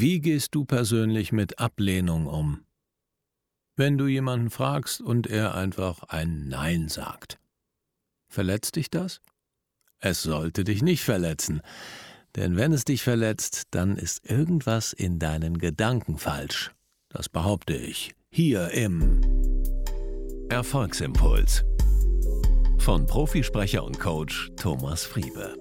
Wie gehst du persönlich mit Ablehnung um? Wenn du jemanden fragst und er einfach ein Nein sagt. Verletzt dich das? Es sollte dich nicht verletzen. Denn wenn es dich verletzt, dann ist irgendwas in deinen Gedanken falsch. Das behaupte ich. Hier im Erfolgsimpuls. Von Profisprecher und Coach Thomas Friebe.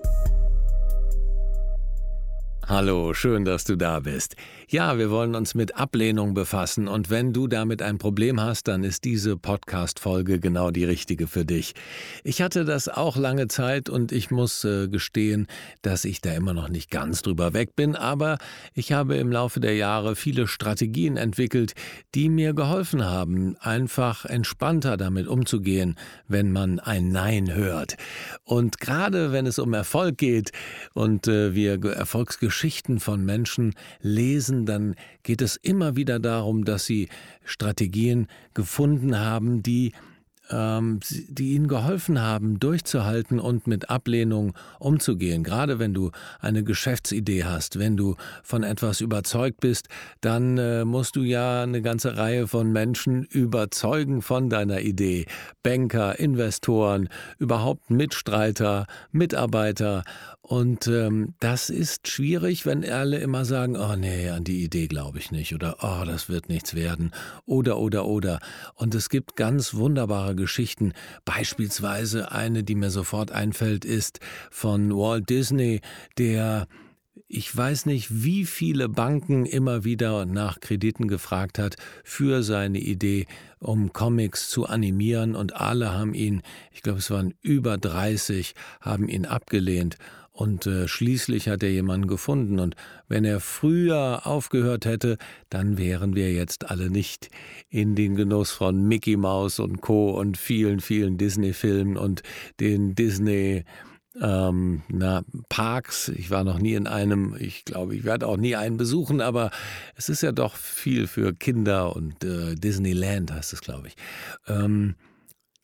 Hallo, schön, dass du da bist. Ja, wir wollen uns mit Ablehnung befassen und wenn du damit ein Problem hast, dann ist diese Podcast-Folge genau die richtige für dich. Ich hatte das auch lange Zeit und ich muss äh, gestehen, dass ich da immer noch nicht ganz drüber weg bin, aber ich habe im Laufe der Jahre viele Strategien entwickelt, die mir geholfen haben, einfach entspannter damit umzugehen, wenn man ein Nein hört. Und gerade wenn es um Erfolg geht und äh, wir Erfolgsgeschichten von Menschen lesen, lesen, dann geht es immer wieder darum, dass sie Strategien gefunden haben, die ähm, die ihnen geholfen haben, durchzuhalten und mit Ablehnung umzugehen. Gerade wenn du eine Geschäftsidee hast, wenn du von etwas überzeugt bist, dann äh, musst du ja eine ganze Reihe von Menschen überzeugen von deiner Idee. Banker, Investoren, überhaupt Mitstreiter, Mitarbeiter. Und ähm, das ist schwierig, wenn alle immer sagen, oh nee, an die Idee glaube ich nicht oder oh, das wird nichts werden oder oder oder. Und es gibt ganz wunderbare Geschichten. Beispielsweise eine, die mir sofort einfällt, ist von Walt Disney, der ich weiß nicht, wie viele Banken immer wieder nach Krediten gefragt hat für seine Idee, um Comics zu animieren und alle haben ihn, ich glaube es waren über 30, haben ihn abgelehnt und äh, schließlich hat er jemanden gefunden. Und wenn er früher aufgehört hätte, dann wären wir jetzt alle nicht in den Genuss von Mickey Mouse und Co. und vielen, vielen Disney-Filmen und den Disney ähm, na, Parks. Ich war noch nie in einem, ich glaube, ich werde auch nie einen besuchen, aber es ist ja doch viel für Kinder und äh, Disneyland heißt es, glaube ich. Ähm,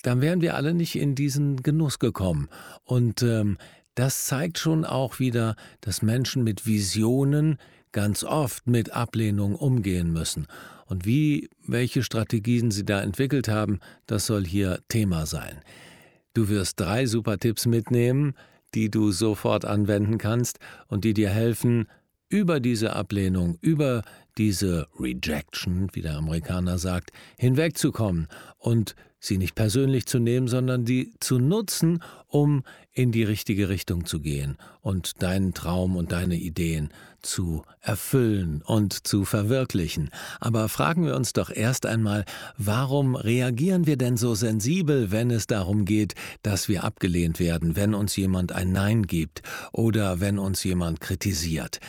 dann wären wir alle nicht in diesen Genuss gekommen. Und ähm, das zeigt schon auch wieder, dass Menschen mit Visionen ganz oft mit Ablehnung umgehen müssen. Und wie, welche Strategien sie da entwickelt haben, das soll hier Thema sein. Du wirst drei super Tipps mitnehmen, die du sofort anwenden kannst und die dir helfen, über diese Ablehnung, über diese Rejection, wie der Amerikaner sagt, hinwegzukommen und sie nicht persönlich zu nehmen, sondern die zu nutzen, um in die richtige Richtung zu gehen und deinen Traum und deine Ideen zu erfüllen und zu verwirklichen. Aber fragen wir uns doch erst einmal, warum reagieren wir denn so sensibel, wenn es darum geht, dass wir abgelehnt werden, wenn uns jemand ein Nein gibt oder wenn uns jemand kritisiert?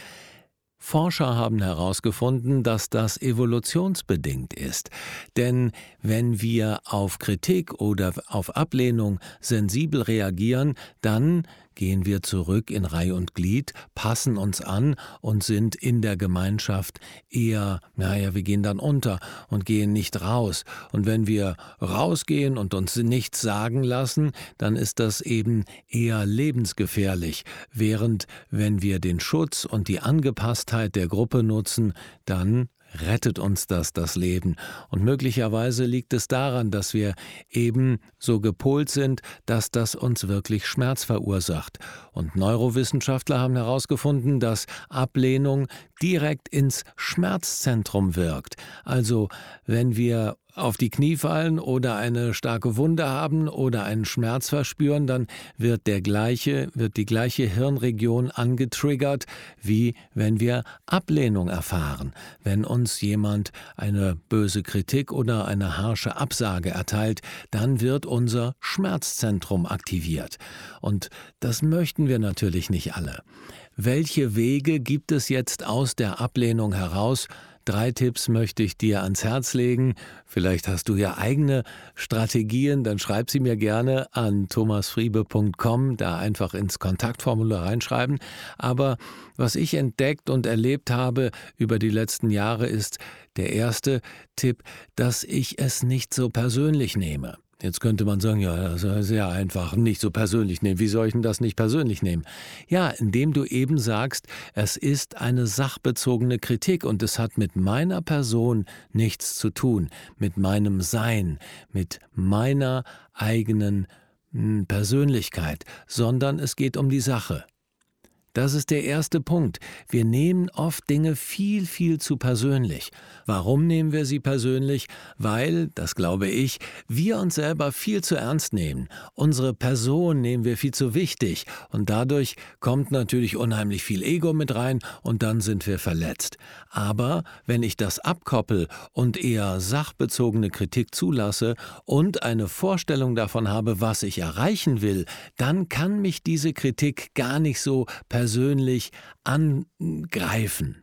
Forscher haben herausgefunden, dass das evolutionsbedingt ist. Denn wenn wir auf Kritik oder auf Ablehnung sensibel reagieren, dann gehen wir zurück in Reih und Glied, passen uns an und sind in der Gemeinschaft eher, naja, wir gehen dann unter und gehen nicht raus. Und wenn wir rausgehen und uns nichts sagen lassen, dann ist das eben eher lebensgefährlich, während wenn wir den Schutz und die Angepasstheit der Gruppe nutzen, dann rettet uns das das Leben. Und möglicherweise liegt es daran, dass wir eben so gepolt sind, dass das uns wirklich Schmerz verursacht. Und Neurowissenschaftler haben herausgefunden, dass Ablehnung direkt ins Schmerzzentrum wirkt. Also wenn wir auf die Knie fallen oder eine starke Wunde haben oder einen Schmerz verspüren, dann wird der gleiche, wird die gleiche Hirnregion angetriggert, wie wenn wir Ablehnung erfahren. Wenn uns jemand eine böse Kritik oder eine harsche Absage erteilt, dann wird unser Schmerzzentrum aktiviert. Und das möchten wir natürlich nicht alle. Welche Wege gibt es jetzt aus der Ablehnung heraus, Drei Tipps möchte ich dir ans Herz legen. Vielleicht hast du ja eigene Strategien, dann schreib sie mir gerne an thomasfriebe.com, da einfach ins Kontaktformular reinschreiben. Aber was ich entdeckt und erlebt habe über die letzten Jahre ist der erste Tipp, dass ich es nicht so persönlich nehme. Jetzt könnte man sagen, ja, das ist sehr einfach, nicht so persönlich nehmen. Wie soll ich denn das nicht persönlich nehmen? Ja, indem du eben sagst, es ist eine sachbezogene Kritik und es hat mit meiner Person nichts zu tun, mit meinem Sein, mit meiner eigenen hm, Persönlichkeit, sondern es geht um die Sache. Das ist der erste Punkt. Wir nehmen oft Dinge viel, viel zu persönlich. Warum nehmen wir sie persönlich? Weil, das glaube ich, wir uns selber viel zu ernst nehmen. Unsere Person nehmen wir viel zu wichtig und dadurch kommt natürlich unheimlich viel Ego mit rein und dann sind wir verletzt. Aber wenn ich das abkoppel und eher sachbezogene Kritik zulasse und eine Vorstellung davon habe, was ich erreichen will, dann kann mich diese Kritik gar nicht so persönlich persönlich angreifen.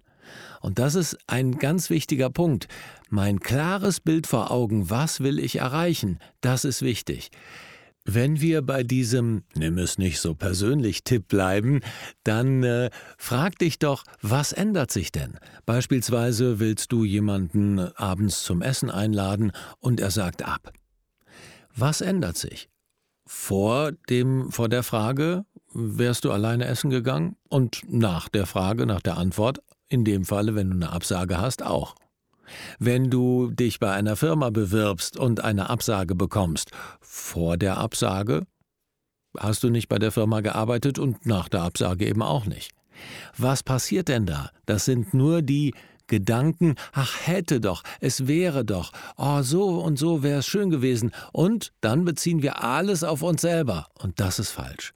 Und das ist ein ganz wichtiger Punkt. Mein klares Bild vor Augen, was will ich erreichen, das ist wichtig. Wenn wir bei diesem Nimm es nicht so persönlich Tipp bleiben, dann äh, frag dich doch, was ändert sich denn? Beispielsweise willst du jemanden abends zum Essen einladen und er sagt ab. Was ändert sich? Vor dem, vor der Frage, wärst du alleine essen gegangen? Und nach der Frage, nach der Antwort, in dem Falle, wenn du eine Absage hast, auch. Wenn du dich bei einer Firma bewirbst und eine Absage bekommst, vor der Absage hast du nicht bei der Firma gearbeitet und nach der Absage eben auch nicht. Was passiert denn da? Das sind nur die Gedanken, ach hätte doch, es wäre doch, oh so und so wäre es schön gewesen, und dann beziehen wir alles auf uns selber, und das ist falsch.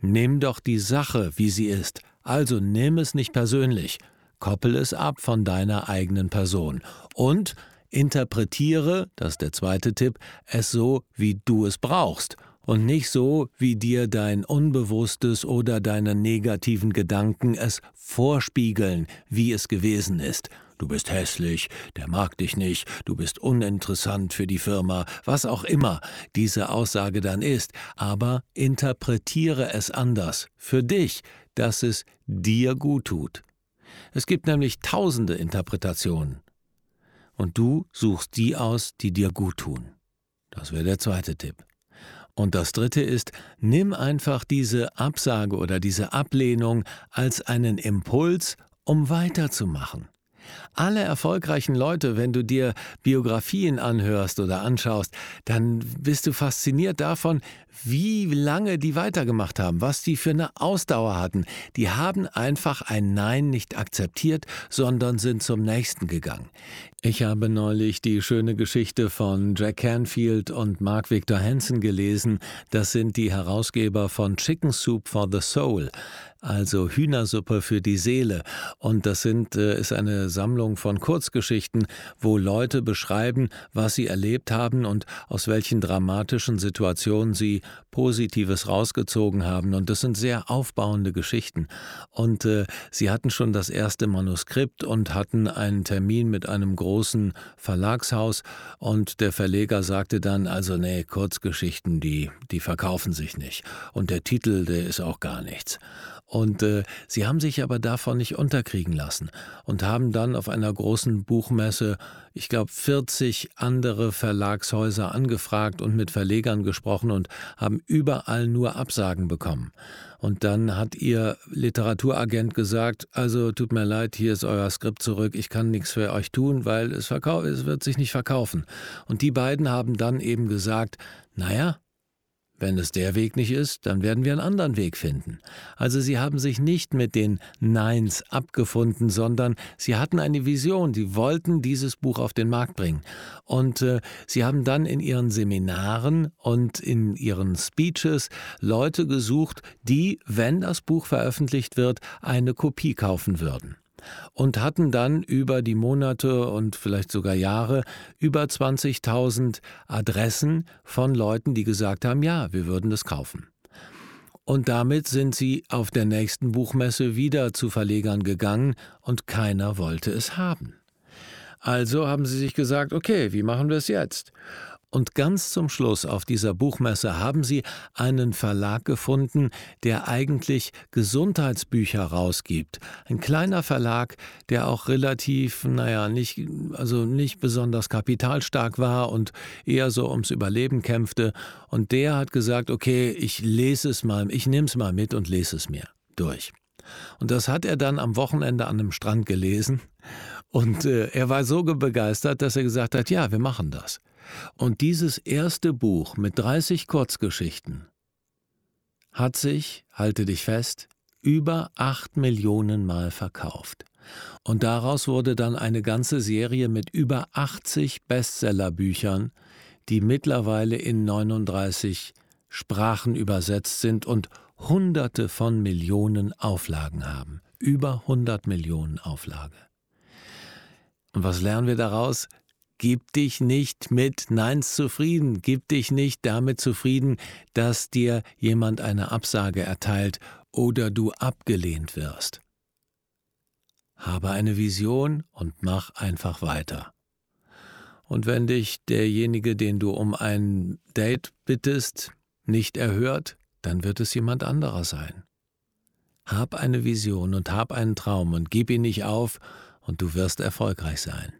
Nimm doch die Sache, wie sie ist, also nimm es nicht persönlich, koppel es ab von deiner eigenen Person. Und interpretiere, das ist der zweite Tipp, es so, wie du es brauchst. Und nicht so, wie dir dein Unbewusstes oder deine negativen Gedanken es vorspiegeln, wie es gewesen ist du bist hässlich, der mag dich nicht, du bist uninteressant für die Firma, was auch immer diese Aussage dann ist, aber interpretiere es anders, für dich, dass es dir gut tut. Es gibt nämlich tausende Interpretationen. Und du suchst die aus, die dir gut tun. Das wäre der zweite Tipp. Und das Dritte ist, nimm einfach diese Absage oder diese Ablehnung als einen Impuls, um weiterzumachen. Alle erfolgreichen Leute, wenn du dir Biografien anhörst oder anschaust, dann bist du fasziniert davon, wie lange die weitergemacht haben, was die für eine Ausdauer hatten. Die haben einfach ein Nein nicht akzeptiert, sondern sind zum nächsten gegangen. Ich habe neulich die schöne Geschichte von Jack Canfield und Mark Victor Hansen gelesen. Das sind die Herausgeber von Chicken Soup for the Soul also Hühnersuppe für die Seele. Und das sind, äh, ist eine Sammlung von Kurzgeschichten, wo Leute beschreiben, was sie erlebt haben und aus welchen dramatischen Situationen sie Positives rausgezogen haben. Und das sind sehr aufbauende Geschichten. Und äh, sie hatten schon das erste Manuskript und hatten einen Termin mit einem großen Verlagshaus. Und der Verleger sagte dann, also nee, Kurzgeschichten, die, die verkaufen sich nicht. Und der Titel, der ist auch gar nichts. Und äh, sie haben sich aber davon nicht unterkriegen lassen und haben dann auf einer großen Buchmesse, ich glaube, 40 andere Verlagshäuser angefragt und mit Verlegern gesprochen und haben überall nur Absagen bekommen. Und dann hat ihr Literaturagent gesagt, also tut mir leid, hier ist euer Skript zurück, ich kann nichts für euch tun, weil es, es wird sich nicht verkaufen. Und die beiden haben dann eben gesagt, naja, wenn es der Weg nicht ist, dann werden wir einen anderen Weg finden. Also sie haben sich nicht mit den Neins abgefunden, sondern sie hatten eine Vision, sie wollten dieses Buch auf den Markt bringen. Und äh, sie haben dann in ihren Seminaren und in ihren Speeches Leute gesucht, die, wenn das Buch veröffentlicht wird, eine Kopie kaufen würden und hatten dann über die Monate und vielleicht sogar Jahre über 20.000 Adressen von Leuten, die gesagt haben, ja, wir würden das kaufen. Und damit sind sie auf der nächsten Buchmesse wieder zu Verlegern gegangen und keiner wollte es haben. Also haben sie sich gesagt, okay, wie machen wir es jetzt? Und ganz zum Schluss auf dieser Buchmesse haben sie einen Verlag gefunden, der eigentlich Gesundheitsbücher rausgibt. Ein kleiner Verlag, der auch relativ, naja, nicht, also nicht besonders kapitalstark war und eher so ums Überleben kämpfte. Und der hat gesagt, okay, ich lese es mal, ich nehme es mal mit und lese es mir durch. Und das hat er dann am Wochenende an einem Strand gelesen. Und äh, er war so begeistert, dass er gesagt hat, ja, wir machen das. Und dieses erste Buch mit 30 Kurzgeschichten hat sich, halte dich fest, über 8 Millionen Mal verkauft. Und daraus wurde dann eine ganze Serie mit über 80 Bestsellerbüchern, die mittlerweile in 39 Sprachen übersetzt sind und Hunderte von Millionen Auflagen haben. Über 100 Millionen Auflage. Und was lernen wir daraus? Gib dich nicht mit Neins zufrieden, gib dich nicht damit zufrieden, dass dir jemand eine Absage erteilt oder du abgelehnt wirst. Habe eine Vision und mach einfach weiter. Und wenn dich derjenige, den du um ein Date bittest, nicht erhört, dann wird es jemand anderer sein. Hab eine Vision und hab einen Traum und gib ihn nicht auf, und du wirst erfolgreich sein.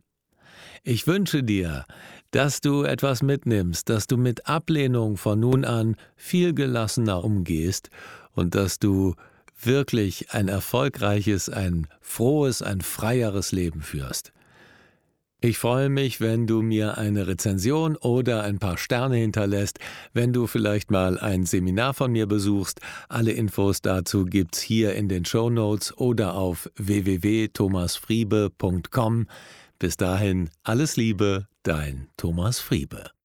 Ich wünsche dir, dass du etwas mitnimmst, dass du mit Ablehnung von nun an viel gelassener umgehst und dass du wirklich ein erfolgreiches, ein frohes, ein freieres Leben führst. Ich freue mich, wenn du mir eine Rezension oder ein paar Sterne hinterlässt, wenn du vielleicht mal ein Seminar von mir besuchst. Alle Infos dazu gibt's hier in den Show Notes oder auf www.thomasfriebe.com. Bis dahin alles Liebe, dein Thomas Friebe.